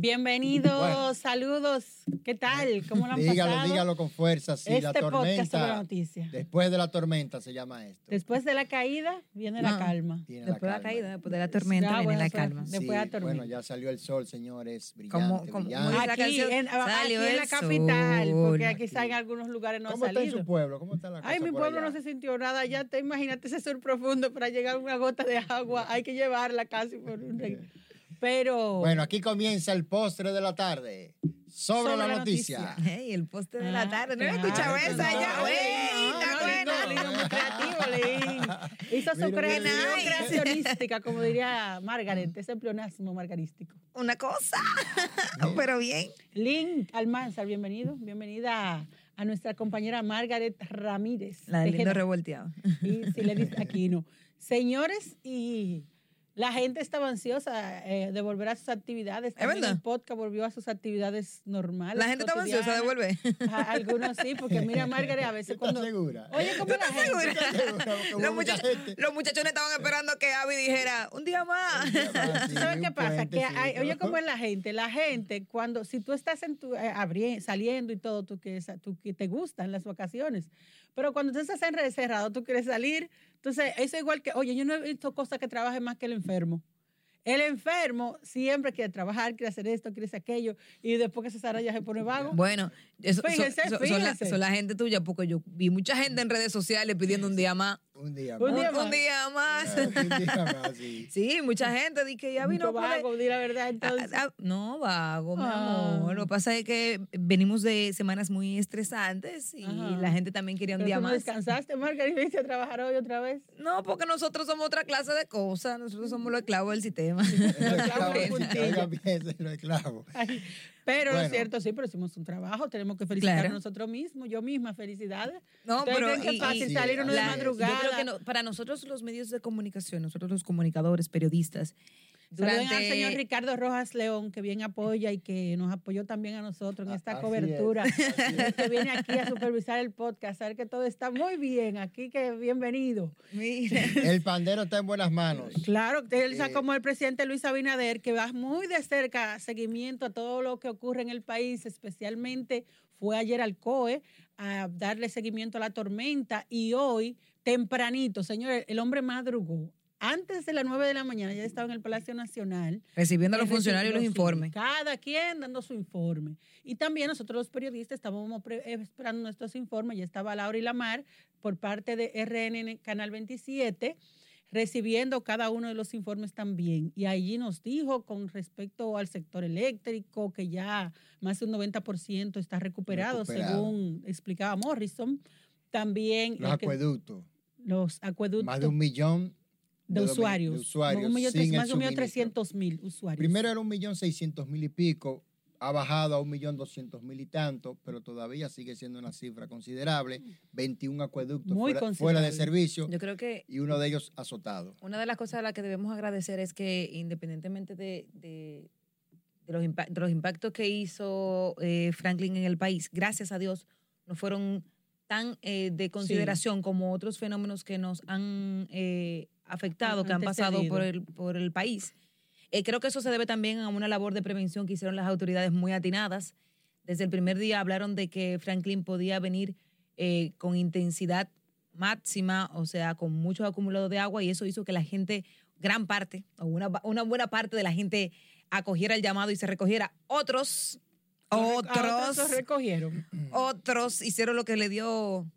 Bienvenidos, saludos. ¿Qué tal? ¿Cómo lo han Dígalo, pasado? dígalo con fuerza. Sí, la Este podcast sobre tormenta. noticias. Después de la tormenta se llama esto. Después de la caída viene la No. calma. Viene Después de la caída, después de la tormenta, Ah, viene bueno, la calma. después de la tormenta. Bueno, ya salió el sol, señores. Brillante, Como- como- brillante. como la Aquí, en, aquí salió en la capital, porque aquí en algunos lugares no ha ¿Cómo está en salido. su pueblo? ¿Cómo está la cosa Ay, mi por pueblo allá? no se sintió nada. Ya te imagínate ese sur profundo para llegar a una gota de agua. Hay que llevarla casi por un rey. Pero Bueno, aquí comienza el postre de la tarde. Sobre, Sobre la, la noticia. Ey, el poste de Ah, la tarde. No he claro, escuchado no, esa ya, no, güey. no, Está muy creativo, Leín. Hizo su creacionística, como diría Margaret, ese pleonasmo margarístico. Una cosa, pero bien. Lynn Almanzar, bienvenido, bienvenida a nuestra compañera Margaret Ramírez. La del lindo revolteado. Y si le dice aquí no. Señores, y la gente estaba ansiosa eh, de volver a sus actividades. También verdad? El podcast volvió a sus actividades normales. La gente estaba ansiosa de volver. Algunos sí, porque mira, Margaret, a veces ¿Estás cuando. segura? Oye, ¿cómo la gente? segura? Los, mucha muchachos, gente. los muchachones estaban esperando que Abby dijera, un día más. Sí, ¿Sabes qué pasa? Que hay- oye, ¿cómo es la gente? La gente, cuando, si tú estás en tu, eh, abri- saliendo y todo, tú que, tú que te gustan las vacaciones, pero cuando tú estás encerrado, tú quieres salir, entonces eso es igual que, oye, yo no he visto cosas que trabajen más que el enfermo. El enfermo siempre quiere trabajar, quiere hacer esto, quiere hacer aquello, y después que se sara ya se pone vago. Bueno, eso, son- Fíjese, son, son la, son la gente tuya, porque yo vi mucha gente en redes sociales pidiendo un día más. Un día Un más. día Un, más. un día más. Ah, Un día más, sí. Sí, mucha gente dice que ya vino vago, di la verdad, entonces. Ah, ah, no, vago, mi Ah. amor. Lo que pasa es que venimos de semanas muy estresantes y Ajá. la gente también quería un Pero día tú más. descansaste, Margarita, y viniste a trabajar hoy otra vez. No, porque nosotros somos otra clase de cosas. Nosotros somos los esclavos del sistema. Los clavo clavos, de puntilla. oiga bien, los clavos. Pero lo Bueno. cierto, sí, pero hicimos un trabajo, tenemos que felicitar Claro. a nosotros mismos, yo misma, felicidades. No, ¿Ustedes pero que y- fácil y- salir uno de la- madrugada? Yo creo que no- para nosotros los medios de comunicación, nosotros los comunicadores, periodistas, Saluden durante al señor Ricardo Rojas León, que bien apoya y que nos apoyó también a nosotros en esta así cobertura. es, que viene aquí a supervisar el podcast, a ver que todo está muy bien aquí, que bienvenido. Mira, El pandero está en buenas manos. Claro, él Eh, como el presidente Luis Abinader, que va muy de cerca seguimiento a todo lo que ocurre en el país, especialmente fue ayer al COE a darle seguimiento a la tormenta y hoy, tempranito, señores, el hombre madrugó. Antes de las 9 de la mañana ya estaba en el Palacio Nacional. recibiendo a los Él funcionarios los informes. Cada quien dando su informe. Y también nosotros los periodistas estábamos eh, esperando nuestros informes. Ya estaba Laura y Lamar por parte de RNN Canal 27 recibiendo cada uno de los informes también. Y allí nos dijo con respecto al sector eléctrico que ya más de un 90% está recuperado, Recuperado. según explicaba Morrison. También Los acueductos. los acuedotos Más de un millón de, usuarios. de usuarios Un millón sin tres- el más de un millón suministro. trescientos mil usuarios. Primero era un millón seiscientos mil y pico, ha bajado a un millón doscientos mil y tanto, pero todavía sigue siendo una cifra considerable. 21 acueductos Muy fuera, fuera de servicio Yo creo que y uno de ellos azotado. una de las cosas a las que debemos agradecer es que independientemente de, de- de los, impa- de los impactos que hizo eh, Franklin en el país, gracias a Dios, no fueron tan eh, de consideración como otros fenómenos que nos han eh, afectado, Han que han pasado por el, por el país. Eh, creo que eso se debe también a una labor de prevención que hicieron las autoridades muy atinadas. Desde el primer día hablaron de que Franklin podía venir eh, con intensidad máxima, o sea, con mucho acumulado de agua, y eso hizo que la gente, gran parte, o una, una buena parte de la gente acogiera el llamado y se recogiera. Otros, otros otros, los recogieron. otros hicieron lo que le dio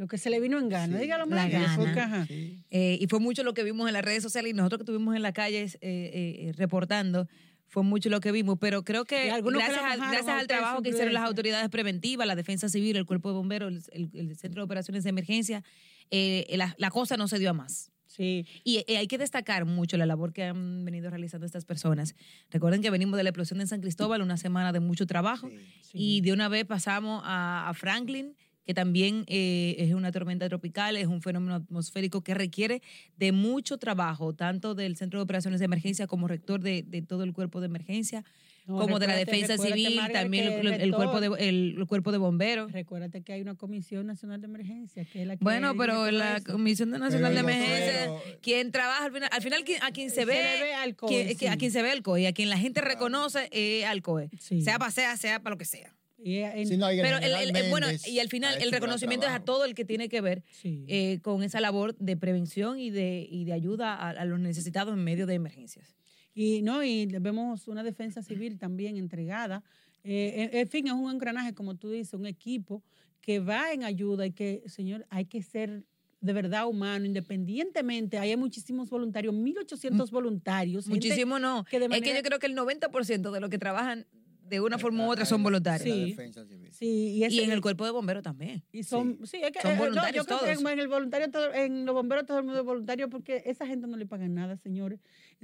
Lo que se le vino en gana. Sí. Dígalo La más. gana. ajá. Sí. Eh, y fue mucho lo que vimos en las redes sociales y nosotros que estuvimos en la calle eh, eh, reportando, fue mucho lo que vimos. Pero creo que gracias, la al- gracias trabajo que hicieron las autoridades preventivas, la defensa civil, el cuerpo de bomberos, el, el- el centro de operaciones de emergencia, eh, la, la cosa no se dio a más. Sí. Y eh, hay que destacar mucho la labor que han venido realizando estas personas. Recuerden que venimos de la explosión en San Cristóbal, una semana de mucho trabajo, Sí. Sí. y de una vez pasamos a, a Franklin, que también eh, es una tormenta tropical, es un fenómeno atmosférico que requiere de mucho trabajo, tanto del Centro de Operaciones de Emergencia como rector de, de todo el cuerpo de emergencia, No, como de la defensa civil, Margaret, también que el, el cuerpo de, el, el cuerpo de bomberos. Recuérdate que hay una Comisión Nacional de Emergencia, que es la que Bueno, pero la eso. Comisión de Nacional de Pero Emergencia, quien trabaja al final, al final a quien se Se ve, le ve al COE, quien- a quien se ve el COE, a quien la gente Claro. reconoce es al COE, Sí. sea para sea, sea para lo que sea. Y en- Sí, no, y Pero el, el- el- General bueno, y al final el reconocimiento es a todo el que tiene que ver sí. eh, con esa labor de prevención y de, y de ayuda a, a los necesitados en medio de emergencias. Y no, y vemos una defensa civil también entregada. Eh, en, en fin, es un engranaje, como tú dices, un equipo que va en ayuda y que, señor, hay que ser de verdad humano, independientemente. Hay muchísimos voluntarios, 1.800 voluntarios. gente Muchísimo no. que de Es que yo creo que el 90% de los que trabajan de una forma u otra son voluntarios. Sí. y, en el cuerpo de bomberos también. y son, sí, es que, Son eh, no, yo creo que en el voluntario, todo- en los bomberos todo el mundo es voluntario porque esa gente no le pagan nada, señores.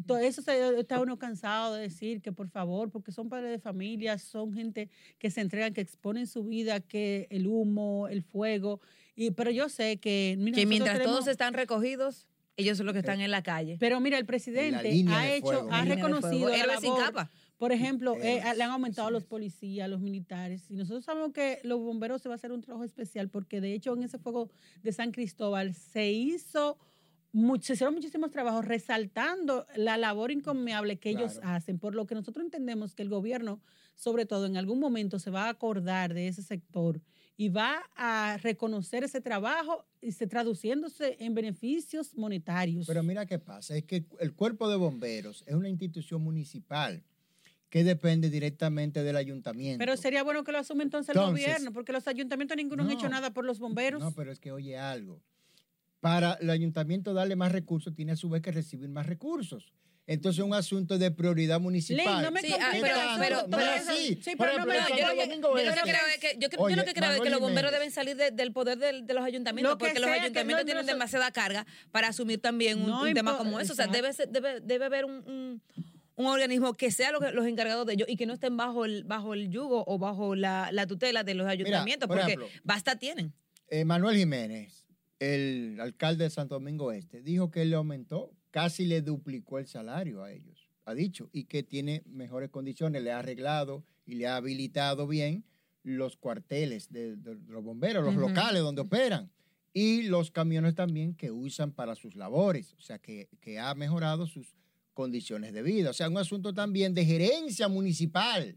Todo eso se- está uno cansado de decir que por favor, porque son padres de familia, son gente que se entregan, que exponen su vida, que el humo, el fuego. Y, pero yo sé que... mira, Que mientras tenemos- todos están recogidos, ellos son los que están en la calle. Pero mira, el presidente ha hecho, fuego, ha reconocido fuego. la sin labor. capa. Por ejemplo, eh, le han aumentado a los policías, a los militares. Y nosotros sabemos que los bomberos se va a hacer un trabajo especial porque de hecho en ese fuego de San Cristóbal se hizo, se hicieron muchísimos trabajos resaltando la labor encomiable que ellos hacen, por lo que nosotros entendemos que el gobierno, sobre todo en algún momento, se va a acordar de ese sector y va a reconocer ese trabajo y se traduciéndose en beneficios monetarios. Pero mira qué pasa, es que el cuerpo de bomberos es una institución municipal que depende directamente del ayuntamiento. Pero sería bueno que lo asume entonces el gobierno, porque los ayuntamientos ninguno han hecho nada por los bomberos. No, pero es que oye algo. Para el ayuntamiento darle más recursos, tiene a su vez que recibir más recursos. Entonces es un asunto de prioridad municipal. Lin, no me Sí, ah, pero-. Sí, pero no me yo, lo que, Domingo yo lo que creo es que, yo, yo Oye, lo que creo es que los bomberos deben salir de- del poder de, los ayuntamientos, Lo porque los ayuntamientos no- tienen no- demasiada carga para asumir también un, No un tema como eso. O sea, debe, debe, debe haber un, un- un organismo que sea lo que- los encargados de ello y que no estén bajo el, bajo el yugo o bajo la, la tutela de los ayuntamientos, por porque ejemplo, basta tienen. Eh, Manuel Jiménez, el alcalde de Santo Domingo Este, dijo que él le aumentó, casi le duplicó el salario a ellos, ha dicho, y que tiene mejores condiciones, le ha arreglado y le ha habilitado bien los cuarteles de, de los bomberos, los locales donde operan, y los camiones también que usan para sus labores, o sea, que, que ha mejorado sus condiciones de vida. O sea, un asunto también de gerencia municipal.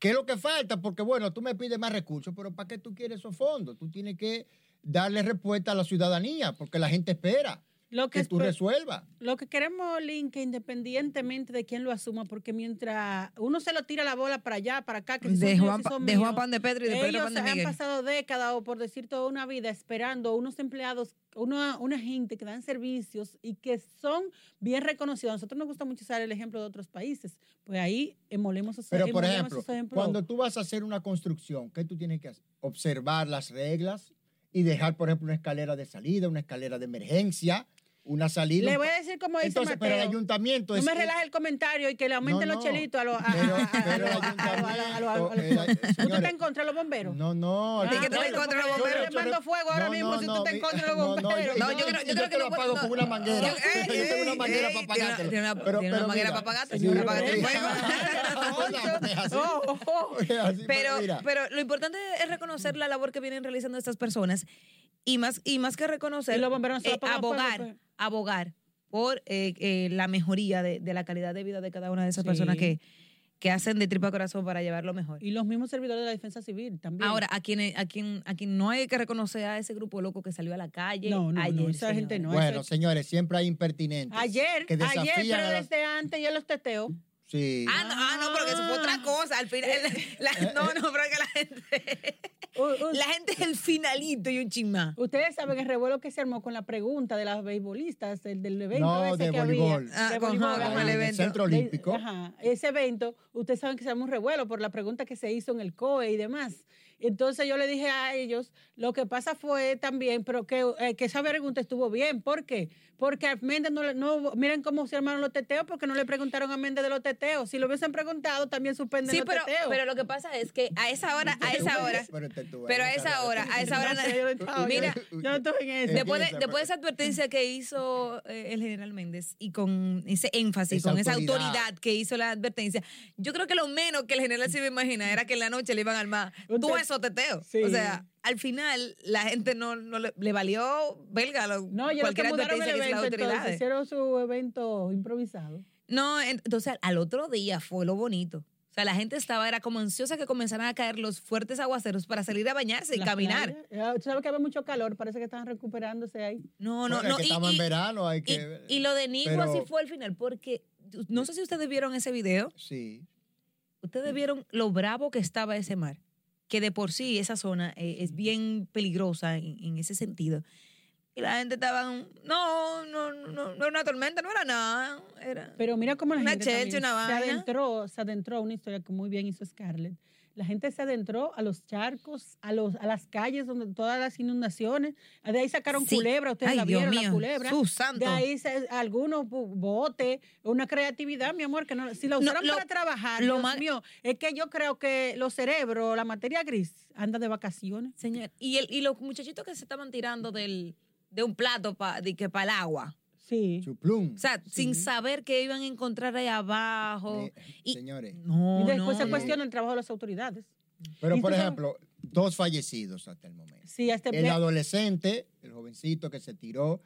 ¿Qué es lo que falta? Porque, bueno, tú me pides más recursos, pero ¿para qué tú quieres esos fondos? Tú tienes que darle respuesta a la ciudadanía, porque la gente espera Lo que, que tú resuelvas. lo que queremos, Lin, que independientemente de quién lo asuma, porque mientras uno se lo tira la bola para allá, para acá, que si son De míos, Juan, si son de Juan míos, Pan de Pedro y de Pedro Pan de han Miguel. pasado décadas o por decir toda una vida esperando unos empleados, una, una gente que dan servicios y que son bien reconocidos. A nosotros nos gusta mucho usar el ejemplo de otros países. Pues ahí emolemos esos Pero, por emolemos ejemplo, ejemplos. cuando tú vas a hacer una construcción, ¿qué tú tienes que hacer? Observar las reglas y dejar, por ejemplo, una escalera de salida, una escalera de emergencia, una salida. Le voy a decir como dice Entonces, Mateo. Pero el ayuntamiento es, No me relaje el comentario y que le aumenten no, no. los chelitos a los... ¿Tú estás en contra de los bomberos? No, no. ¿Y que tú estás en los bomberos? Yo le mando fuego ahora mismo si tú estás en contra los bomberos. No, yo creo que... Lo apago con una manguera. Yo tengo una manguera para apagártelo. Tiene una manguera para apagarte. Apagarte el fuego. Pero lo importante es reconocer la labor que vienen realizando estas personas y más, y más que reconocer, Y los bomberos no se eh, abogar, pues. abogar por eh, eh, la mejoría de, de la calidad de vida de cada una de esas Sí. personas que, que hacen de tripa corazón para llevarlo mejor. Y los mismos servidores de la defensa civil también. Ahora, a quien, a, quien, a quien no hay que reconocer a ese grupo loco que salió a la calle No, no, no, esa gente no. Bueno, señores, siempre hay impertinentes. ayer, que ayer, desafían pero las- desde antes yo los teteo. Sí. Ah, no, ah, no, pero que eso fue otra cosa. Al final, la- no, no, pero que la gente, La gente es el finalito y un chismá. Ustedes saben el revuelo que se armó con la pregunta de las beisbolistas, el del evento No, ese de que voleibol. había. Ah, de con- voleibol, ajá. el evento. Centro De- Olímpico. ajá, ese evento, ustedes saben que se armó un revuelo por la pregunta que se hizo en el COE y demás. Entonces yo le dije a ellos, lo que pasa fue también, pero que, eh, que esa pregunta estuvo bien. ¿Por qué? Porque a Méndez no, le- no miren cómo se armaron los teteos, porque no le preguntaron a Méndez de los teteos. Si lo hubiesen preguntado, también suspenden Sí, los pero, teteos. pero lo que pasa es que a esa hora, a esa hora, Pero, tú, a esa hora, a esa hora, mira, yo, estuve en eso. Después de, después de esa advertencia que hizo eh, el general Méndez y con ese énfasis, Esa con esa autoridad. que hizo la advertencia, yo creo que lo menos que el general se iba a imaginar era que en la noche le iban a armar Un todo te- eso teteo. Sí. O sea, al final la gente no, no le, le valió belga lo, No, yo cualquier advertencia que entonces, hicieron su evento improvisado. No, en- entonces al otro día fue lo bonito. O sea, la gente estaba, era como ansiosa que comenzaran a caer los fuertes aguaceros para salir a bañarse y Las caminar. Eh, Tú sabes que había mucho calor, parece que estaban recuperándose ahí. No, no, Bueno, es no. que y- estamos y- en verano, hay que... y lo de Nigua pero- así fue al final, porque no sé si ustedes vieron ese video. Sí. Ustedes vieron lo bravo que estaba ese mar, que de por sí esa zona eh, es bien peligrosa en, en ese sentido. Y la gente estaba, no, no, no, no era una tormenta, no era nada. Era, Pero mira cómo la Una gente también una se vaina. adentró, se adentró a una historia que muy bien hizo Scarlett. La gente se adentró a los charcos, a los a las calles donde todas las inundaciones. De ahí sacaron Sí. culebra, ustedes Ay, la vieron, la mío, culebra. sus santos. De ahí se- algunos botes, una creatividad, mi amor, que no, si la usaron para trabajar, lo Dios más- mío, es que yo creo que los cerebros, la materia gris, anda de vacaciones. Señor, y, el, y los muchachitos que se estaban tirando del, de un plato pa, de que para el agua. Sí. Chuplum. O sea, sin saber que iban a encontrar ahí abajo. Eh, y- Señores. No, Y después no, se no. cuestiona el trabajo de las autoridades. Pero, ¿Y por ejemplo, dos fallecidos hasta el momento. Sí, este El adolescente, el jovencito que se tiró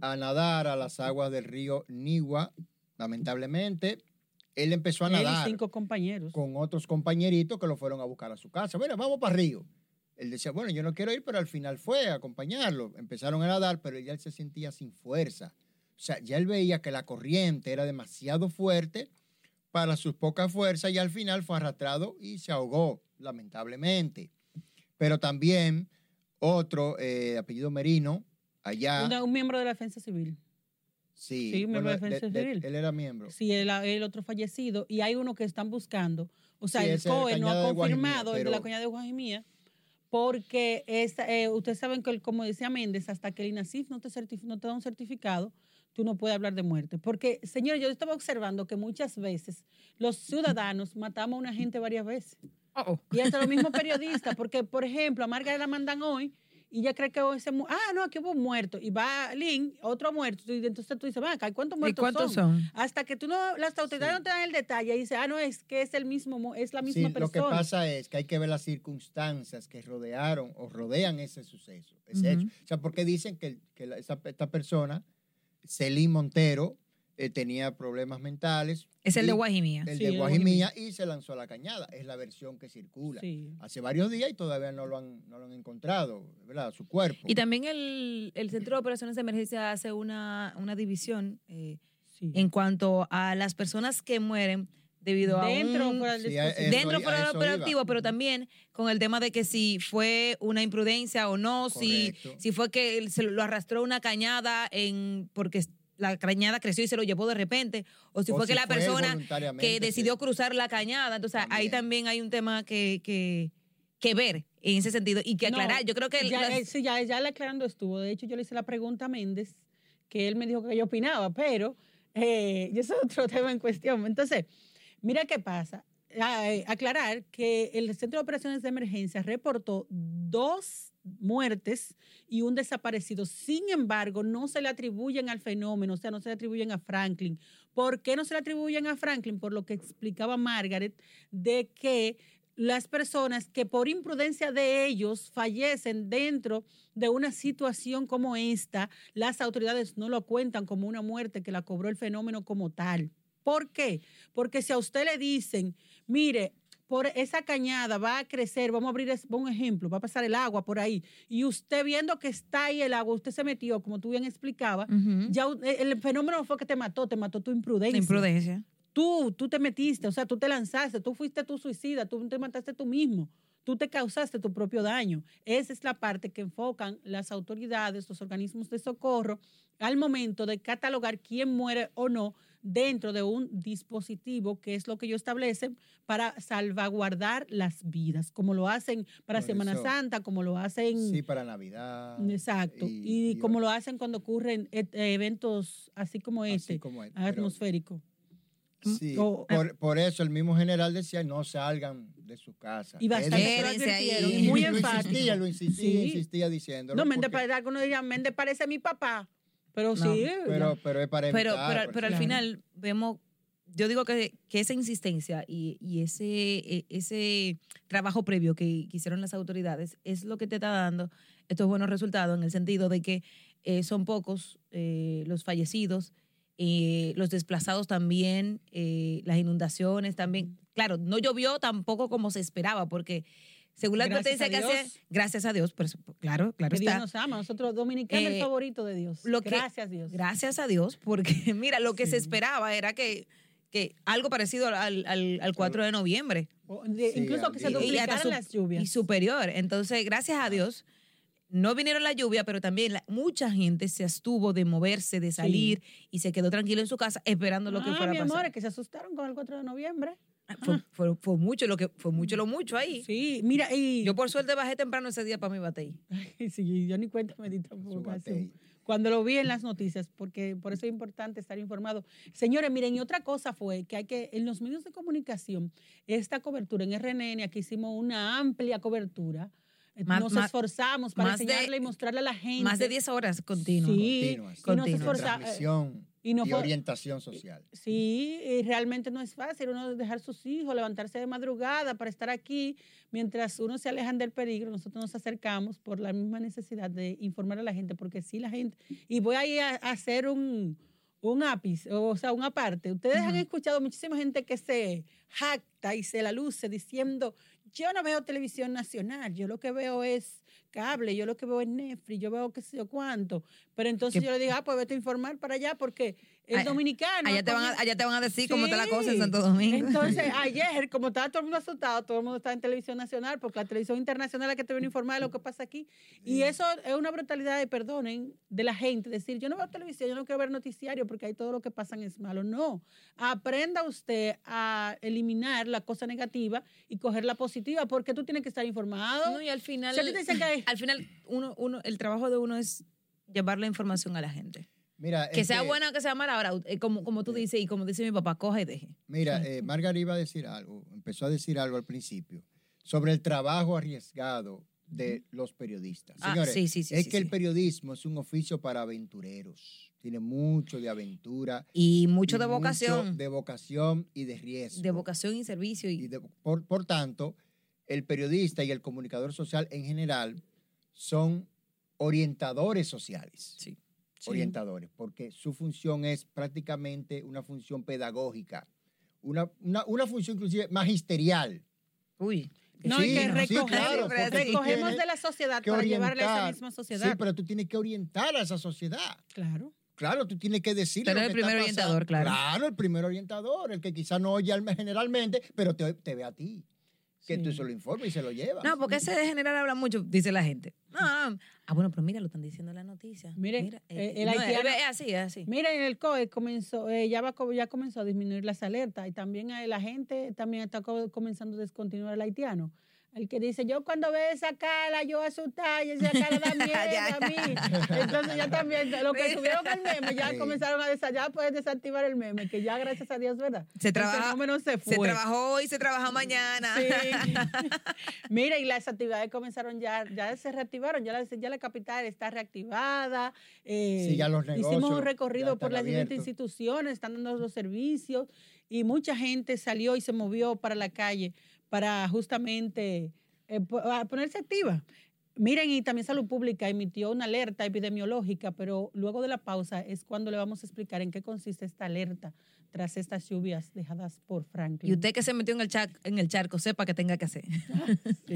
a nadar a las aguas del río Nigua, lamentablemente, él empezó a él y nadar cinco compañeros. con otros compañeritos que lo fueron a buscar a su casa. Bueno, vamos para el río. Él decía, bueno, yo no quiero ir, pero al final fue a acompañarlo. Empezaron a nadar, pero ya él se sentía sin fuerza. O sea, ya él veía que la corriente era demasiado fuerte para sus pocas fuerzas y al final fue arrastrado y se ahogó, lamentablemente. Pero también otro, eh, apellido Merino, allá. Un, un miembro de la defensa civil. Sí, Sí, miembro de de- Defensa de- Civil. él era miembro. Sí, el, el otro fallecido. Y hay uno que están buscando. O sea, Sí, el COE no ha Guajimía, confirmado el de la coñada de Guajimía. Porque es, eh, ustedes saben que, el- como decía Méndez, hasta que el INACIF no te, no te da un certificado, tú no puedes hablar de muerte. Porque, señor, yo estaba observando que muchas veces los ciudadanos matamos a una gente varias veces. Oh, Y hasta los mismos periodistas, porque, por ejemplo, a Margaret la mandan hoy y ella cree que hoy se mu- Ah, no, aquí hubo un muerto. Y va Lynn, otro muerto. Y entonces tú dices, va, acá, ¿cuántos ¿Y muertos cuántos son? son? Hasta que tú no, las autoridades Sí. no te dan el detalle y dice, ah, no, es que es el mismo, es la misma Sí, lo que persona. pasa es que hay que ver las circunstancias que rodearon o rodean ese suceso, ese hecho. O sea, porque dicen que, que la- esa- esta persona, Celín Montero, eh, tenía problemas mentales. Es el de Guajimía. El Sí, de Guajimía y se lanzó a la cañada. Es la versión que circula. Sí. Hace varios días y todavía no lo han, no lo han encontrado, ¿verdad? Su cuerpo. Y también el, el Centro de Operaciones de Emergencia hace una, una división eh, sí. en cuanto a las personas que mueren debido a Dentro un... fuera del Sí, a- eso dentro fuera operativo, iba. pero también con el tema de que si fue una imprudencia o no, si, Correcto. si fue que se lo arrastró una cañada en porque la cañada creció y se lo llevó de repente, o si O fue que si la fue persona que sí. decidió cruzar la cañada. Entonces ahí También. también hay un tema que, que, que ver en ese sentido y que No, aclarar. Yo creo que el- ya, las- sí, ya, ya le aclarando estuvo. De hecho, yo le hice la pregunta a Méndez, que él me dijo que yo opinaba, pero eh, y eso es otro tema en cuestión. Entonces, mira qué pasa. Aclarar que el Centro de Operaciones de Emergencia reportó dos muertes y un desaparecido. Sin embargo, no se le atribuyen al fenómeno, o sea, no se le atribuyen a Franklin. ¿Por qué no se le atribuyen a Franklin? Por lo que explicaba Margaret, de que las personas que por imprudencia de ellos fallecen dentro de una situación como esta, las autoridades no lo cuentan como una muerte que la cobró el fenómeno como tal. ¿Por qué? Porque si a usted le dicen, mire, por esa cañada va a crecer, vamos a abrir un ejemplo, va a pasar el agua por ahí, y usted viendo que está ahí el agua, usted se metió, como tú bien explicabas, ya el fenómeno no fue que te mató, te mató tu imprudencia. imprudencia. Tú, tú te metiste, o sea, tú te lanzaste, tú fuiste tu suicida, tú te mataste tú mismo, tú te causaste tu propio daño. Esa es la parte que enfocan las autoridades, los organismos de socorro, al momento de catalogar quién muere o no dentro de un dispositivo que es lo que ellos establecen para salvaguardar las vidas, como lo hacen para Por Semana eso- Santa, como lo hacen Sí, para Navidad. Exacto. y- Y, y como lo hacen cuando ocurren et- eventos así como Así este, como este, pero- atmosférico. Sí, O- por, por eso el mismo general decía no salgan de su casa. Y bastante lo y muy lo enfático. insistía, lo insistía, Sí. insistía diciendo. No, Méndez parece, algunos dirían, Méndez parece mi papá. Pero No, sí. Pero, pero es para Pero, evitar, pero, pero al Claro. final vemos, yo digo que, que esa insistencia y, y ese, e- ese trabajo previo que, que hicieron las autoridades es lo que te está dando estos buenos resultados en el sentido de que eh, son pocos eh, los fallecidos, eh, los desplazados también, eh, las inundaciones también. Claro, no llovió tampoco como se esperaba porque según la Gracias advertencia que a hace, gracias a Dios, claro, claro que Dios está. nos ama. Nosotros dominicanos Eh, el favorito de Dios. lo que- Gracias Dios. Gracias a Dios, porque mira, lo que se esperaba era que, que algo parecido al, al, al 4 de noviembre O de- Sí, incluso que se duplicaran su- las lluvias. y superior. Entonces, gracias a Dios, no vinieron la lluvia, pero también la- mucha gente se abstuvo de moverse, de salir y se quedó tranquilo en su casa esperando lo que ah, fuera mi a amor, pasar. es que se asustaron con el 4 de noviembre. Fue, fue- fue mucho lo que fue mucho lo mucho ahí. Sí, mira, y Yo por suerte bajé temprano ese día para mi batey. Sí, yo ni cuenta me di tampoco. Cuando lo vi en las noticias, porque por eso es importante estar informado. Señores, miren, y otra cosa fue que hay que, en los medios de comunicación, esta cobertura en RNN, aquí hicimos una amplia cobertura. Más- Nos más- esforzamos para de- enseñarle y mostrarle a la gente. Más de 10 horas continuas. Sí, Continuas. y nos Continuas. Y no orientación social. Sí, y realmente no es fácil uno dejar sus hijos, levantarse de madrugada para estar aquí, mientras uno se alejan del peligro, nosotros nos acercamos por la misma necesidad de informar a la gente, porque sí la gente, y voy a, a hacer un, un ápice, o sea, una parte. Ustedes han escuchado muchísima gente que se jacta y se la luce diciendo, yo no veo televisión nacional, yo lo que veo es cable, yo lo que veo es Netflix, yo veo qué sé yo cuánto. Pero entonces yo le digo, ah, pues vete a informar para allá, porque el Ay, dominicano... Allá te, van a, allá te van a decir cómo está la cosa en. Santo Domingo. Entonces, ayer, como estaba todo el mundo asustado, todo el mundo estaba en televisión nacional, porque la televisión internacional es la que te viene a informar de lo que pasa aquí. Y eso es una brutalidad, y perdonen, de la gente. Decir, yo no veo televisión, yo no quiero ver noticiario, porque ahí todo lo que pasa es malo. No. Aprenda usted a eliminar la cosa negativa y coger la positiva, porque tú tienes que estar informado. No, y al final, Si a ti te dicen que hay- al final uno, uno, el trabajo de uno es llevar la información a la gente. Mira, Que sea este, buena o que sea mala, ahora, eh, como, como tú dices y como dice mi papá, coja y deje. Mira, eh, Margarita iba a decir algo, empezó a decir algo al principio, sobre el trabajo arriesgado de los periodistas. Ah, Señores, sí, sí, sí, es que el periodismo es un oficio para aventureros. Tiene mucho de aventura. Y mucho y de vocación. de vocación y de riesgo. de vocación y servicio. Y, Y de- por, por tanto, el periodista y el comunicador social en general son orientadores sociales. Sí. Orientadores, porque su función es prácticamente una función pedagógica, una, una, una función inclusive magisterial. Uy. No, y que Sí, recogemos, claro, de la sociedad para llevarle a esa orientar. misma Sí, sociedad. pero tú tienes que orientar a esa sociedad. Claro. Claro, tú tienes que decirle. Lo el primer orientador, claro. Claro, el primer orientador, el que quizás no oye al- generalmente, pero te, te ve a ti. Que tú Sí. se lo informes y se lo llevas. No, porque ese de general habla mucho, dice la gente. No, no. Ah, bueno, pero mira, lo están diciendo en la noticia. Mire, Mira, eh, el no, haitiano- es así, es así. Miren, el COE comenzó, eh, ya, va, ya comenzó a disminuir las alertas y también eh, la gente también está co- comenzando a descontinuar el haitiano. El que dice, yo cuando veo esa cara, yo asustada, y esa cara da miedo Ya, a mí. Entonces ya también, lo que subieron el meme, ya Sí. comenzaron a desayar, ya puedes desactivar el meme, que ya gracias a Dios, ¿verdad? Se El trabaja- fenómeno se fue. Se trabajó hoy, se trabaja mañana. Sí. Mira, y las actividades comenzaron ya, ya se reactivaron, ya la, ya la capital está reactivada. eh, Sí, ya los Hicimos negocios un ya recorrido por las diferentes abiertos. instituciones, están dando los servicios y mucha gente salió y se movió para la calle para justamente eh, ponerse activa. Miren, y también Salud Pública emitió una alerta epidemiológica, pero luego de la pausa es cuando le vamos a explicar en qué consiste esta alerta tras estas lluvias dejadas por Franklin. Y usted que se metió en el, charco, en el charco, sepa qué tenga que hacer. Sí.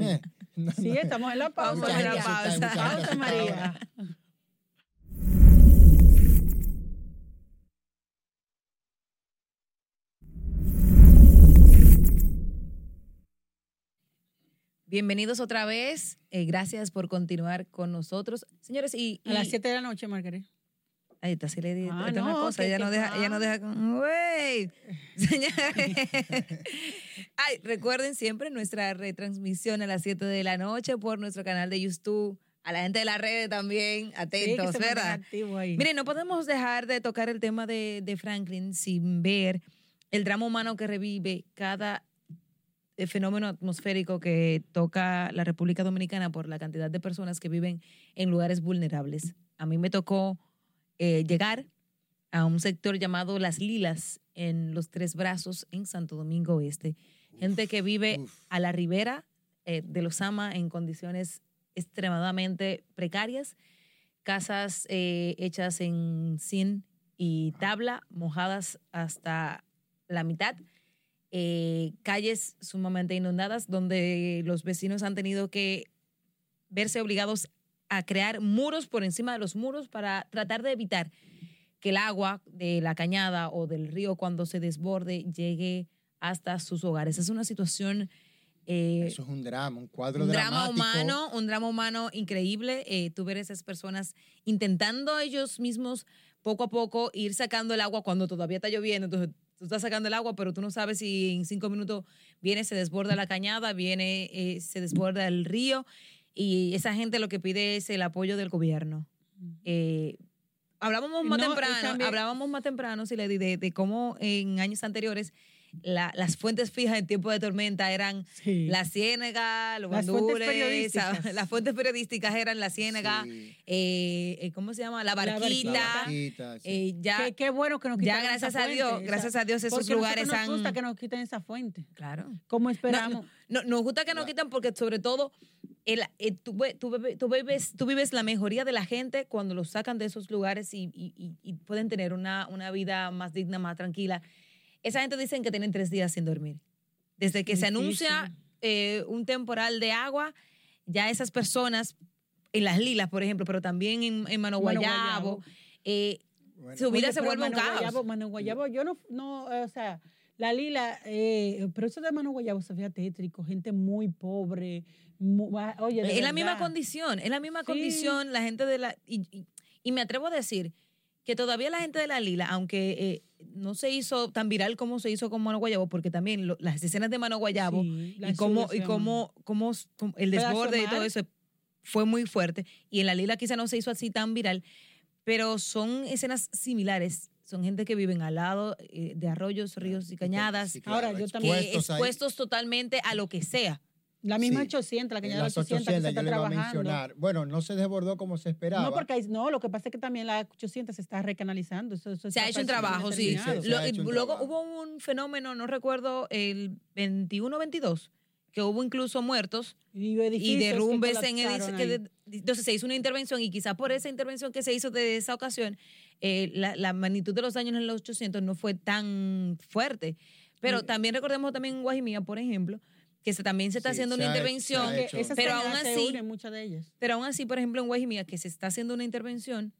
No, Sí, no. estamos en la pausa. Vamos a la pausa. Pausa, María. Bienvenidos otra vez. eh, gracias por continuar con nosotros. Señores, y, A las y- 7 de la noche, Margarita. Ahí está, sí le di Ah, es una no, cosa, ella no deja, ella no no. deja con, güey. Señores. Ay, recuerden siempre nuestra retransmisión a las 7 de la noche por nuestro canal de YouTube. A la gente de la red también, Sí, que atentos, se ¿verdad? activo ahí. Miren, no podemos dejar de tocar el tema de, de Franklin sin ver el drama humano que revive cada eh, fenómeno atmosférico que toca la República Dominicana por la cantidad de personas que viven en lugares vulnerables. A mí me tocó eh, llegar a un sector llamado Las Lilas en Los Tres Brazos en Santo Domingo Oeste. Gente que vive uf. a la ribera eh, de Los Ama en condiciones extremadamente precarias, casas eh, hechas en zinc y tabla, mojadas hasta la mitad, eh, calles sumamente inundadas donde los vecinos han tenido que verse obligados a crear muros por encima de los muros para tratar de evitar que el agua de la cañada o del río cuando se desborde llegue hasta sus hogares. Es una situación eh, Eso es un drama, un cuadro un drama dramático. humano, un drama humano increíble. Eh, tú ver esas personas intentando ellos mismos poco a poco ir sacando el agua cuando todavía está lloviendo. Entonces tú estás sacando el agua, pero tú no sabes si en cinco minutos viene, se desborda la cañada, viene, eh, se desborda el río. Y esa gente lo que pide es el apoyo del gobierno. Eh, hablábamos más No, temprano, también- hablábamos más temprano, Siledi, de, de cómo en años anteriores la- las fuentes fijas en tiempo de tormenta eran Sí. la ciénaga, los Las fuentes las fuentes periodísticas eran la ciénaga, Sí. eh, eh, ¿cómo se llama? La barquita. La vaquita, sí. eh, ya, Qué, qué bueno que nos ya quitaron gracias esa a Dios, fuente, esa- gracias a Dios esos lugares nosotros han... nos gusta que nos quiten esa fuente. Claro. Como esperamos. no, no, nos gusta que nos quitan porque sobre todo el, tú, vives, tú vives la mejoría de la gente cuando los sacan de esos lugares y, y- y- y pueden tener una, una vida más digna, más tranquila. Esa gente dicen que tienen tres días sin dormir. Desde que se anuncia eh, un temporal de agua, ya esas personas, en las lilas, por ejemplo, pero también en, en Mano Mano Guayabo, eh, Bueno, su vida Oye, se vuelve un Mano caos. Guayabo, Mano Guayabo, yo no, no, eh, o sea, la lila, eh, pero eso de Mano Guayabo se veía tétrico, gente muy pobre, oye, Es la misma condición, es la misma Sí. condición, la gente de la... Y, y- y me atrevo a decir que todavía la gente de la Lila, aunque eh, no se hizo tan viral como se hizo con Mano Guayabo, porque también lo- las escenas de Mano Guayabo Sí, y cómo, y cómo, cómo el desborde y todo eso fue muy fuerte. Y en la Lila quizá no se hizo así tan viral, pero son escenas similares. Son gente que viven al lado eh, de arroyos, ríos y cañadas, Sí, Ahora, yo también- que expuestos ahí. expuestos totalmente a lo que sea. La misma Sí. 800, la En cañada las 800 que se 800 está yo le iba a trabajando. mencionar. Bueno, no se desbordó como se esperaba. No, porque hay- no, lo que pasa es que también la 800 se está recanalizando. Eso, eso Se ha hecho un trabajo, sí. terminado. Se Lo- ha hecho un luego trabajo. hubo un fenómeno, no recuerdo, el 21-22, que hubo incluso muertos Y, que derrumbes en edificios. que entonces se hizo una intervención y quizá por esa intervención que se hizo de esa ocasión, eh, la, la magnitud de los daños en los 800 no fue tan fuerte. Pero Y- también recordemos también en Guajimía, por ejemplo, que se, también se está Sí, haciendo se una ha intervención. ha Pero aún así- unen, muchas de ellas. Pero aún así, por ejemplo, en Guajimía, que se está haciendo una intervención,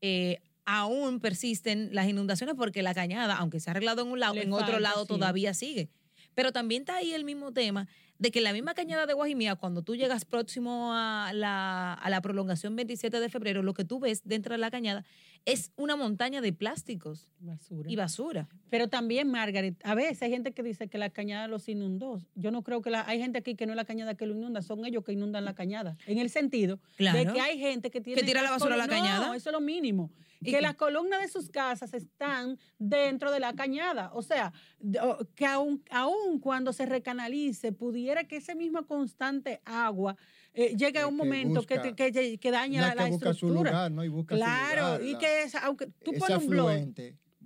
eh, aún persisten las inundaciones porque la cañada, aunque se ha arreglado en un lado, Le en otro lado sí. todavía sigue. Pero también está ahí el mismo tema de que la misma cañada de Guajimía, cuando tú llegas próximo a la, a la prolongación 27 de febrero, lo que tú ves dentro de la cañada es una montaña de plásticos Basura. y basura. Pero también, Margaret, a veces hay gente que dice que la cañada los inundó. Yo no creo que la, hay gente aquí que no es la cañada que lo inunda, son ellos que inundan la cañada. En el sentido Claro. de que hay gente que tiene. tira la basura a la cañada. Eso es lo mínimo. ¿Y Que las columnas de sus casas están dentro de la cañada. O sea, que aun, aun cuando se recanalice, pudiera que ese mismo constante agua eh, llegue a Que- un que momento que, busca- que, que, que dañe No la, que la busca su estructura. lugar, ¿no? Y busca su claro, lugar, y que es, aunque tú pones un blog.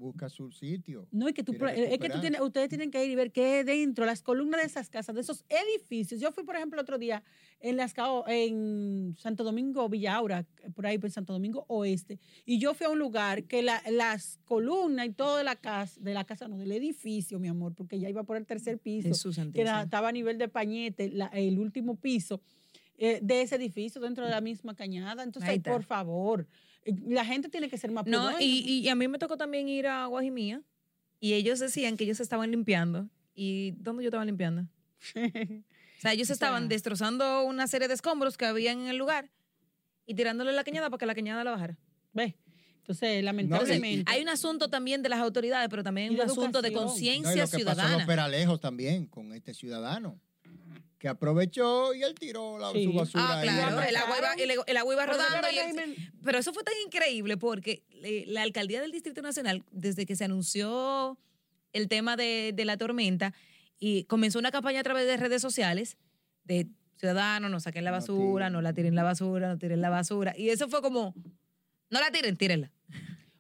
Busca su sitio. No, y que tú, Quiere es que tú tienes, ustedes tienen que ir y ver qué hay dentro, las columnas de esas casas, de esos edificios. Yo fui, por ejemplo, el otro día en las cao- en Santo Domingo, Villaura, por ahí, por Santo Domingo Oeste, y yo fui a un lugar que la- las columnas y todo de la casa, de la casa, no, del edificio, mi amor, porque ya iba por el tercer piso, Jesús que era- estaba a nivel de pañete, la- el último piso eh, de ese edificio dentro de la misma cañada. Ahí Entonces, por favor, eh, la gente tiene que ser más No, prudente. y, y a mí me tocó también ir a Guajimía y ellos decían que ellos estaban limpiando. ¿Y dónde yo estaba limpiando? O sea, ellos O estaban sea- destrozando una serie de escombros que habían en el lugar y tirándole la cañada para que la cañada la bajara. Ve, Entonces, lamentablemente. Hay un asunto también de las autoridades, pero también un asunto de educación. No, y conciencia lo que pasó en ciudadana. los peralejos también con este ciudadano que aprovechó y él tiró la, Sí. su basura Ah, ahí. claro, Lo el agua iba, el, el agua iba rodando. y él- pero eso fue tan increíble porque eh, la alcaldía del Distrito Nacional, desde que se anunció el tema de, de la tormenta, y comenzó una campaña a través de redes sociales de ciudadanos, no saquen la basura, no la tiren la basura, no tiren la basura. Y eso fue como, no la tiren, tírenla.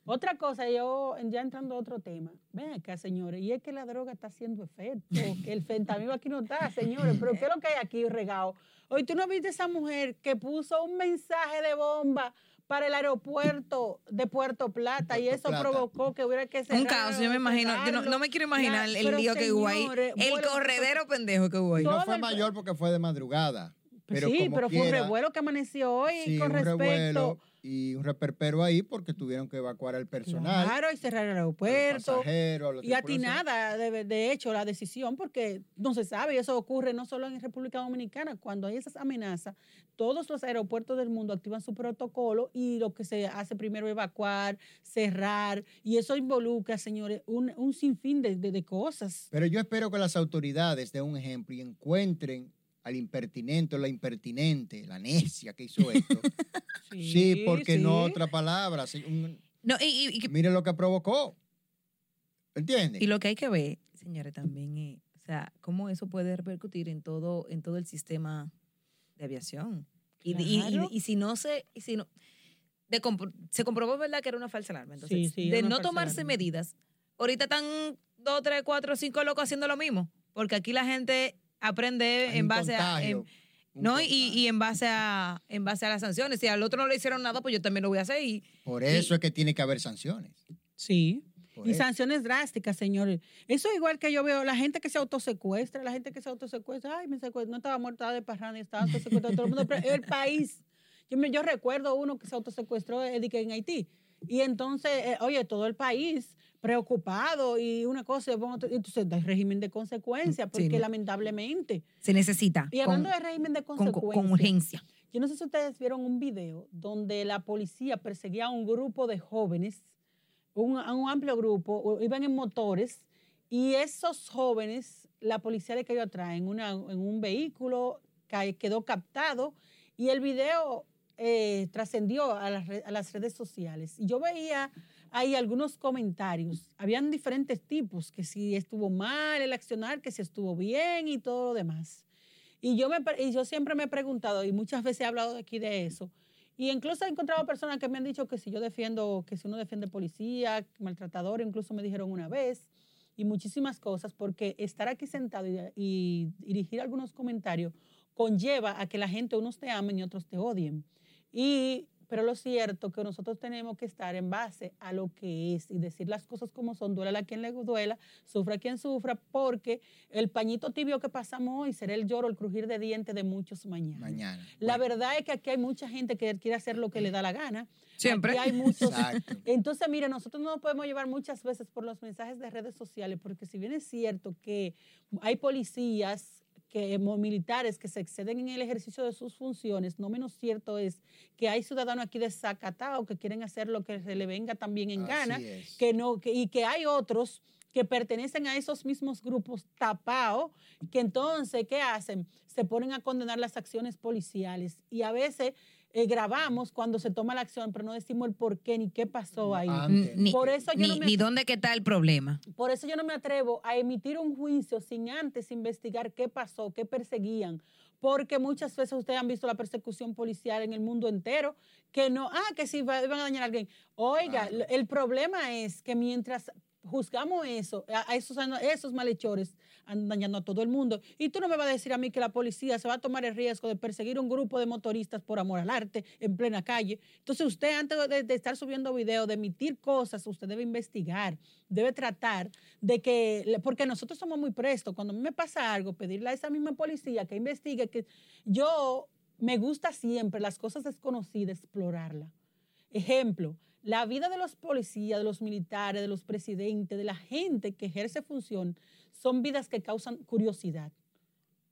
Otra cosa, yo ya entrando a otro tema, ven acá, señores, y es que la droga está haciendo efecto, que el fentanilo aquí no está, señores, pero ¿qué es lo que hay aquí regado? Hoy tú no viste esa mujer que puso un mensaje de bomba para el aeropuerto de Puerto Plata y eso Plata. provocó que hubiera que Un cerrar caos, yo me imagino, yo no, me quiero imaginar Ya, el lío que hubo ahí. El bueno, corredero pendejo que hubo ahí. No fue el- mayor porque fue de madrugada. Pero sí, como pero fue un revuelo que amaneció hoy sí, con un respecto. Y un reperpero ahí porque tuvieron que evacuar al personal. Claro, y cerrar el a los aeropuerto. pasajeros, a los Y tripulantes. atinada, de, de hecho, la decisión, porque no se sabe, y eso ocurre no solo en República Dominicana, cuando hay esas amenazas, todos los aeropuertos del mundo activan su protocolo y lo que se hace primero es evacuar, cerrar, y eso involucra, señores, un, un sinfín de, de- de cosas. Pero yo espero que las autoridades den un ejemplo y encuentren al impertinente o la impertinente, la necia que hizo esto. sí, porque no otra palabra. sí, un- No, y, y- y mire lo que provocó. ¿Entiendes? Y lo que hay que ver, señores, también es, o sea, cómo eso puede repercutir en todo, en todo el sistema de aviación. Y, y- y- Claro. y si no se, y si no, de compro- se comprobó, ¿verdad?, que era una falsa alarma. Entonces, Sí, sí, era de no tomarse alarma. medidas, ahorita están dos, tres, cuatro, cinco locos haciendo lo mismo, porque aquí la gente aprende Hay en base a... en- no, y, y en base a en base a las sanciones. Si al otro no le hicieron nada, pues yo también lo voy a hacer. Y Por eso es que tiene que haber sanciones. Sí. Por Y eso. sanciones drásticas, señores. Eso es igual que yo veo la gente que se autosecuestra, la gente que se autosecuestra. Ay, me secuestra. No estaba muerta de parranda, estaba autosecuestrada todo el mundo. Pero el país. Yo, me, yo recuerdo uno que se autosecuestró eh, en Haití. Y entonces, eh, oye, todo el país preocupado y una cosa, entonces da régimen de consecuencia, Sí, porque no. lamentablemente. se necesita Y hablando de régimen de con, con- consecuencia. con urgencia. Yo no sé si ustedes vieron un video donde la policía perseguía a un grupo de jóvenes, un, a un amplio grupo, iban en motores, y esos jóvenes, la policía le cayó atrás en, una, en un vehículo, quedó captado, y el video eh, trascendió a, re- a las redes sociales. Yo veía ahí algunos comentarios, habían diferentes tipos, que si estuvo mal el accionar, que si estuvo bien y todo lo demás. Y yo, me, y yo siempre me he preguntado, y muchas veces he hablado aquí de eso, y incluso he encontrado personas que me han dicho que si yo defiendo, que si uno defiende policía, maltratador, incluso me dijeron una vez, y muchísimas cosas, porque estar aquí sentado y, y dirigir algunos comentarios conlleva a que la gente, unos te amen y otros te odien. Y, pero lo cierto que nosotros tenemos que estar en base a lo que es y decir las cosas como son, duela a quien le duela, sufra quien sufra, porque el pañito tibio que pasamos hoy será el lloro, el crujir de dientes de muchos mañana. Mañana. La Bueno, verdad es que aquí hay mucha gente que quiere hacer lo que le da la gana. Siempre. Aquí hay muchos. Exacto. Entonces, mire, nosotros no nos podemos llevar muchas veces por los mensajes de redes sociales, porque si bien es cierto que hay policías que militares que se exceden en el ejercicio de sus funciones, no menos cierto es que hay ciudadanos aquí desacatados que quieren hacer lo que se le venga también en Así gana, es. que no, que- y que hay otros que pertenecen a esos mismos grupos tapados, que entonces, ¿qué hacen? Se ponen a condenar las acciones policiales y a veces eh, grabamos cuando se toma la acción, pero no decimos el por qué ni qué pasó ahí. Ah, Ni, Por eso yo ni, no me- ni dónde que está el problema. Por eso yo no me atrevo a emitir un juicio sin antes investigar qué pasó, qué perseguían. Porque muchas veces ustedes han visto la persecución policial en el mundo entero, que no, ah, que si va- iban a dañar a alguien. Oiga, el problema es que mientras juzgamos eso, a, esos, esos malhechores andan dañando a todo el mundo. Y tú no me vas a decir a mí que la policía se va a tomar el riesgo de perseguir un grupo de motoristas por amor al arte en plena calle. Entonces usted antes de, de estar subiendo videos, de emitir cosas, usted debe investigar, debe tratar de que, porque nosotros somos muy prestos, cuando a mí me pasa algo, pedirle a esa misma policía que investigue, que yo me gusta siempre las cosas desconocidas, explorarla. Ejemplo, la vida de los policías, de los militares, de los presidentes, de la gente que ejerce función, son vidas que causan curiosidad.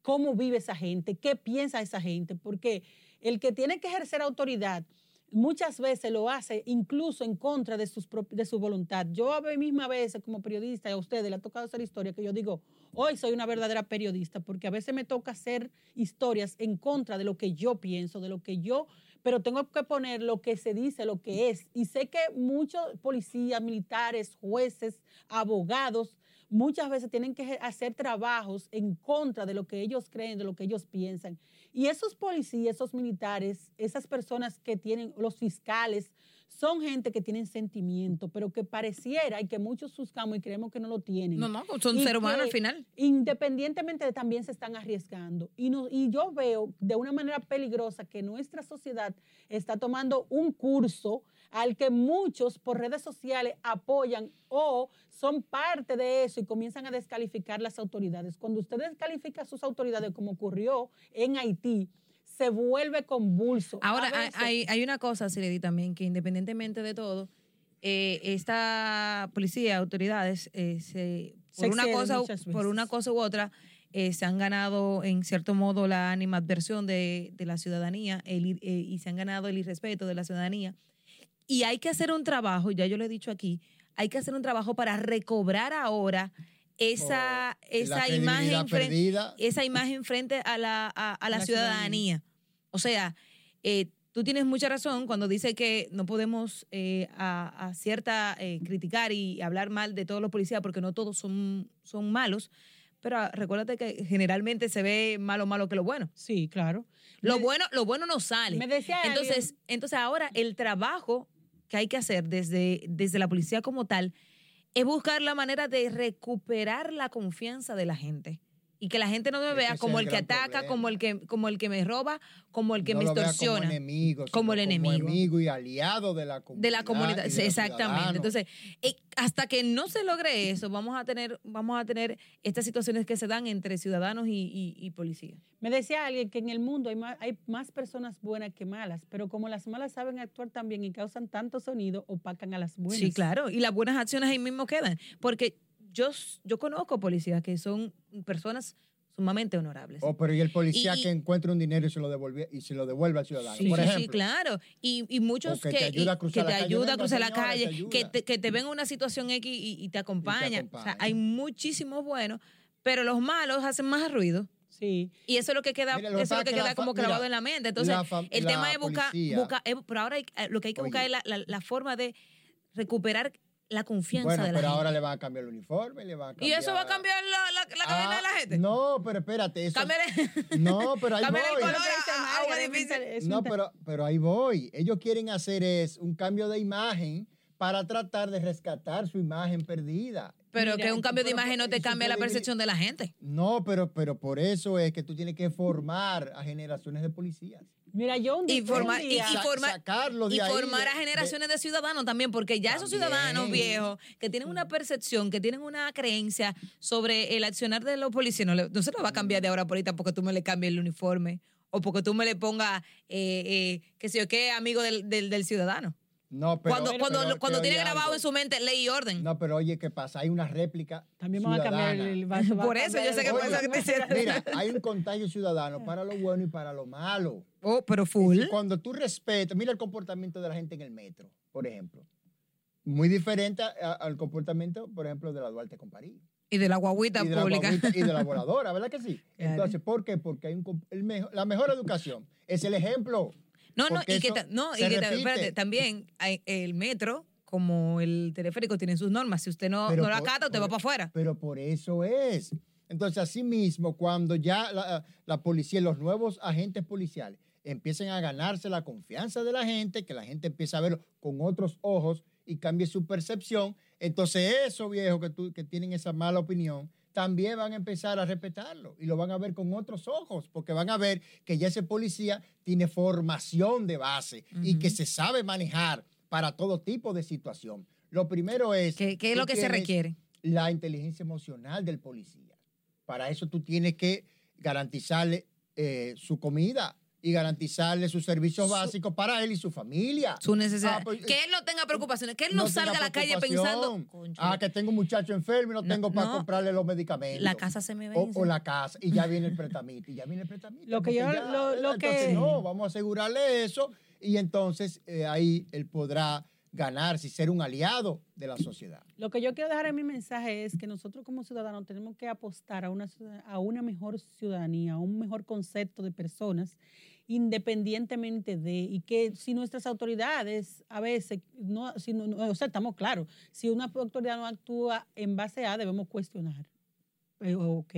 ¿Cómo vive esa gente? ¿Qué piensa esa gente? Porque el que tiene que ejercer autoridad muchas veces lo hace incluso en contra de, sus, de su voluntad. Yo a mí misma a veces como periodista y a ustedes le ha tocado hacer historia que yo digo, hoy soy una verdadera periodista porque a veces me toca hacer historias en contra de lo que yo pienso, de lo que yo, pero tengo que poner lo que se dice, lo que es. Y sé que muchos policías, militares, jueces, abogados, muchas veces tienen que hacer trabajos en contra de lo que ellos creen, de lo que ellos piensan. Y esos policías, esos militares, esas personas que tienen, los fiscales, son gente que tienen sentimiento, pero que pareciera y que muchos buscamos y creemos que no lo tienen. No, no, son Y ser humano que al final. Independientemente de también se están arriesgando. Y, no- y yo veo de una manera peligrosa que nuestra sociedad está tomando un curso al que muchos por redes sociales apoyan o son parte de eso y comienzan a descalificar las autoridades. Cuando usted descalifica a sus autoridades, como ocurrió en Haití, se vuelve convulso. Ahora, hay, veces- hay- hay una cosa, Siredi, también, que independientemente de todo, eh, esta policía, autoridades, eh, se- Se por, una cosa, u- muchas por una veces. cosa u otra, eh, se han ganado, en cierto modo, la animadversión de, de la ciudadanía el eh, y se han ganado el irrespeto de la ciudadanía. Y hay que hacer un trabajo, ya yo lo he dicho aquí, hay que hacer un trabajo para recobrar ahora esa, Oh, esa imagen frente, perdida. esa imagen frente a la, a, a la La ciudadanía. O sea, eh, tú tienes mucha razón cuando dice que no podemos eh, a, a cierta eh, criticar y hablar mal de todos los policías porque no todos son, son malos. Pero ah, recuérdate que generalmente se ve malo malo que lo bueno. Sí, claro. Lo Me- bueno, lo bueno no sale. Me decía Entonces, alguien- entonces ahora el trabajo que hay que hacer desde, desde la policía como tal es buscar la manera de recuperar la confianza de la gente. Y que la gente no me vea como el el que ataca, problema. como el que, como el que me roba, como el que no me lo vea extorsiona. Como enemigo, Como el enemigo. amigo y aliado de la comunidad. de la comunidad, de exactamente. Entonces, eh, hasta que no se logre eso, vamos a tener, vamos a tener estas situaciones que se dan entre ciudadanos y, y, y policía. Me decía alguien que en el mundo hay más, hay más personas buenas que malas, pero como las malas saben actuar también y causan tanto sonido, opacan a las buenas. Sí, claro. Y las buenas acciones ahí mismo quedan. Porque yo, yo conozco policías que son personas sumamente honorables. Oh, pero y el policía Y- que encuentra un dinero y se lo devuelve, y se lo devuelve al ciudadano. Sí, Por sí, ejemplo, sí, claro. Y, y muchos O que que, te ayuda a cruzar que la te calle. ayuda a Venga, cruzar la señora, te calle, ayuda. que te, que te ven en una situación X y, y te acompaña. O sea, hay muchísimos buenos, pero los malos hacen más ruido. Sí. Y eso es lo que queda, Mira, lo que eso es lo que queda como mira, en la mente. Entonces, la el tema es buscar, busca- es- pero ahora hay- eh, lo que hay que buscar es la, la- la forma de recuperar la confianza Bueno, de la pero gente. ahora le van a cambiar el uniforme, le van a y cambiar... eso va a cambiar la, la, la cadena de la Ah, gente. No, pero espérate. Eso... Cámbiale- No, pero ahí Cámbiale el voy. color a- mental- es No, pero, pero ahí voy. Ellos quieren hacer es un cambio de imagen para tratar de rescatar su imagen perdida. Pero Mira, que un cambio de imagen no te y cambia la percepción de la gente. No, pero, pero por eso es que tú tienes que formar a generaciones de policías. Mira, yo un, Y un formar- y- día- y formar- sacarlos de Y ahí, formar a generaciones de, ciudadanos también, porque ya esos ciudadanos viejos que tienen una percepción, que tienen una creencia sobre el accionar de los policías, no, se lo va a cambiar de ahora por ahorita porque tú me le cambies el uniforme o porque tú me le pongas, eh, eh, qué sé yo, qué amigo del, del, del ciudadano. No, pero, cuando cuando, pero cuando que tiene grabado algo. en su mente ley y orden. No, pero oye, ¿qué pasa? Hay una réplica También vamos a cambiar el vaso. Por eso yo sé que por eso que te hicieron. Mira, hay un contagio ciudadano para lo bueno y para lo malo. Oh, pero Y full. Cuando tú respetas, mira el comportamiento de la gente en el metro, por ejemplo. Muy diferente a- al comportamiento, por ejemplo, de la Duarte con París. Y de la guaguita Y de, la pública. guaguita y de la voladora, ¿verdad que sí? Claro. Entonces, ¿por qué? Porque hay un, com- el mejo- la mejor educación es el ejemplo. No, no, y que, eso no, y que espérate, también el metro, como el teleférico, tienen sus normas. Si usted no, Pero no la acata, usted va para afuera. Pero por eso es. Entonces, así mismo, cuando ya la, la policía, los nuevos agentes policiales empiecen a ganarse la confianza de la gente, que la gente empiece a verlo con otros ojos y cambie su percepción, entonces esos viejos que, tú- que tienen esa mala opinión también van a empezar a respetarlo y lo van a ver con otros ojos, porque van a ver que ya ese policía tiene formación de base y que se sabe manejar para todo tipo de situación. Lo primero es... ¿Qué, qué es lo que se requiere? la inteligencia emocional del policía. Para eso tú tienes que garantizarle eh, su comida y garantizarle sus servicios Su- básicos para él y su familia. Su necesidad. Ah, pues, que él no tenga preocupaciones, que él no, salga a la calle pensando, "Concho, Ah, que tengo un muchacho enfermo y no, No, tengo para no. comprarle los medicamentos. la casa se me o, vence. o la casa, y ya viene el pretamito, y ya viene el pretamito. Lo que yo- ya- lo- lo entonces, que- no, vamos a asegurarle eso y entonces eh, ahí él podrá ganarse y ser un aliado de la sociedad. Lo que yo quiero dejar en mi mensaje es que nosotros como ciudadanos tenemos que apostar a una, ciudad- a una mejor ciudadanía, a un mejor concepto de personas, independientemente de, y que si nuestras autoridades a veces, no, si no- no- o sea, estamos claros, si una autoridad no actúa en base a, debemos cuestionar. Eh, ok,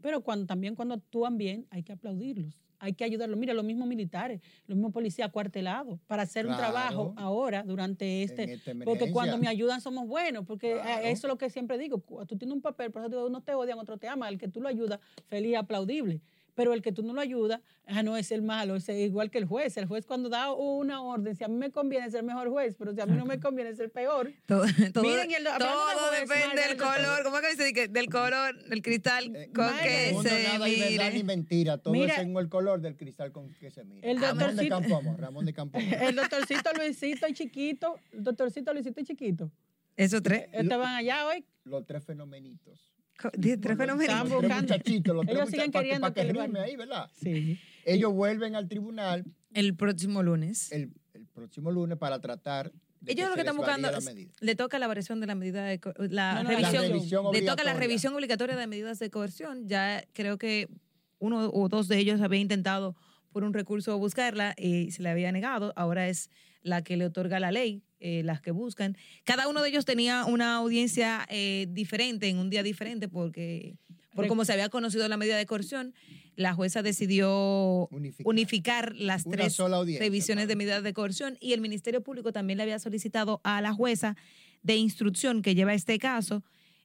pero cuando, también cuando actúan bien hay que aplaudirlos, hay que ayudarlos. Mira, los mismos militares, los mismos policías acuartelados para hacer un Claro. trabajo ahora durante este, porque cuando me ayudan somos buenos, porque eh, Claro. eso es lo que siempre digo. Tú tienes un papel, por eso digo, unos te odian, otros te aman. El que tú lo ayudas, feliz, aplaudible. Pero el que tú no lo ayudas, ah, no es el malo, es igual que el juez. El juez cuando da una orden, si a mí me conviene ser mejor juez, pero si a mí no me conviene ser peor. Todo, todo- Miren, el- de todo juez, depende del color. ¿Cómo es que dice? Que Del color, del cristal Eh, con Margaret. que mundo se nada verdad ni mire. mentira, todo Mira. es según el color del cristal con que se mira. El Ramón de Campoamor, Ramón de Campoamor. El doctorcito Luisito y chiquito, el doctorcito Luisito y chiquito. Esos tres. Estaban allá hoy. Los tres fenomenitos. Dije tres fenómenos. Están buscando- los tres Ellos siguen para que- queriendo para que que el rime ahí, ¿verdad? Sí. Ellos vuelven al tribunal El próximo lunes. el, el próximo lunes para tratar de Ellos lo que están buscando le toca la variación de la medida de la, No, no, revisión, La revisión le toca la obligatoria. revisión obligatoria de medidas de coerción. Ya creo que uno o dos de ellos había intentado por un recurso buscarla y se le había negado. Ahora es la que le otorga la ley, eh, las que buscan. Cada uno de ellos tenía una audiencia eh, diferente en un día diferente porque por como se había conocido la medida de coerción, la jueza decidió Unificar. unificar las Una tres revisiones de medidas de coerción y el Ministerio Público también le había solicitado a la jueza de instrucción que lleva este caso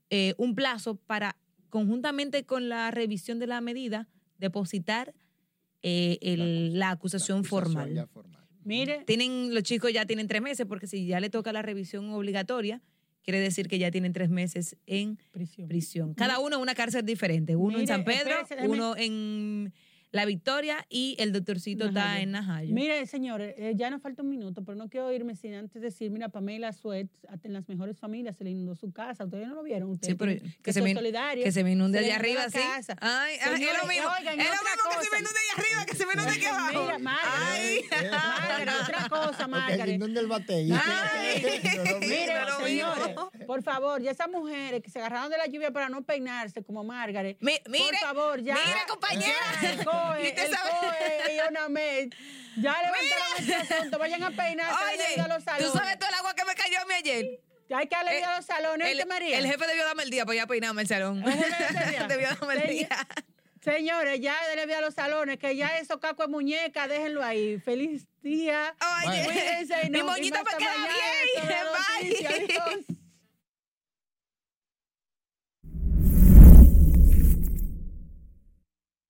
eh, un plazo para, conjuntamente con la revisión de la medida, depositar eh, el- la, acusación La acusación formal. ya formal. Mire, Tienen, los chicos ya tienen tres meses, porque si ya le toca la revisión obligatoria, quiere decir que ya tienen tres meses en prisión. prisión. Cada uno en una cárcel diferente. Uno en San Pedro, espérese, uno en La Victoria y el doctorcito está en Najayo. Mire, señores, eh, ya nos falta un minuto, pero no quiero irme sin antes decir, mira, Pamela Suet, hasta en las mejores familias se le inundó su casa. ¿Ustedes no lo vieron? Ustedes Sí, pero tienen que se son me- solidarios. que se me inunde allá arriba, sí. casa. Ay, ay, es lo mismo. oigan, es lo otra mismo que se cosa. me inunde allá arriba, que se me inunde aquí abajo. Mira, Margaret. Ay. Margaret, otra cosa, Margaret. el del batey. Ay. No lo vi. Mire, señores, mismo. por favor, ya esas mujeres que se agarraron de la lluvia para no peinarse como Margaret, Mi- mire, por favor, ya. mire, compañera. ya el COE, el COE y una mes, ya levantaron este asunto, vayan a peinarse, Oye, a los salones. tú sabes todo el agua que me cayó a mí ayer. Hay que darle Eh, a los salones, El, ¿oíste, María? el jefe debió darme el día para ir a peinarme el salón. El debió- darme el día. Señores, ya le a los salones, que ya esos cacos de muñeca, déjenlo ahí. Feliz día. Oye, Cuídense y mi moñito vemos me queda bien. Bye.